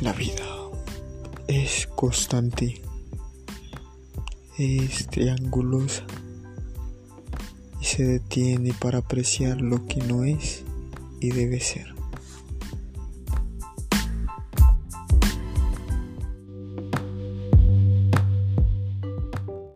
La vida. Es constante, es triangulosa. Y se detiene para apreciar lo que no es y debe ser.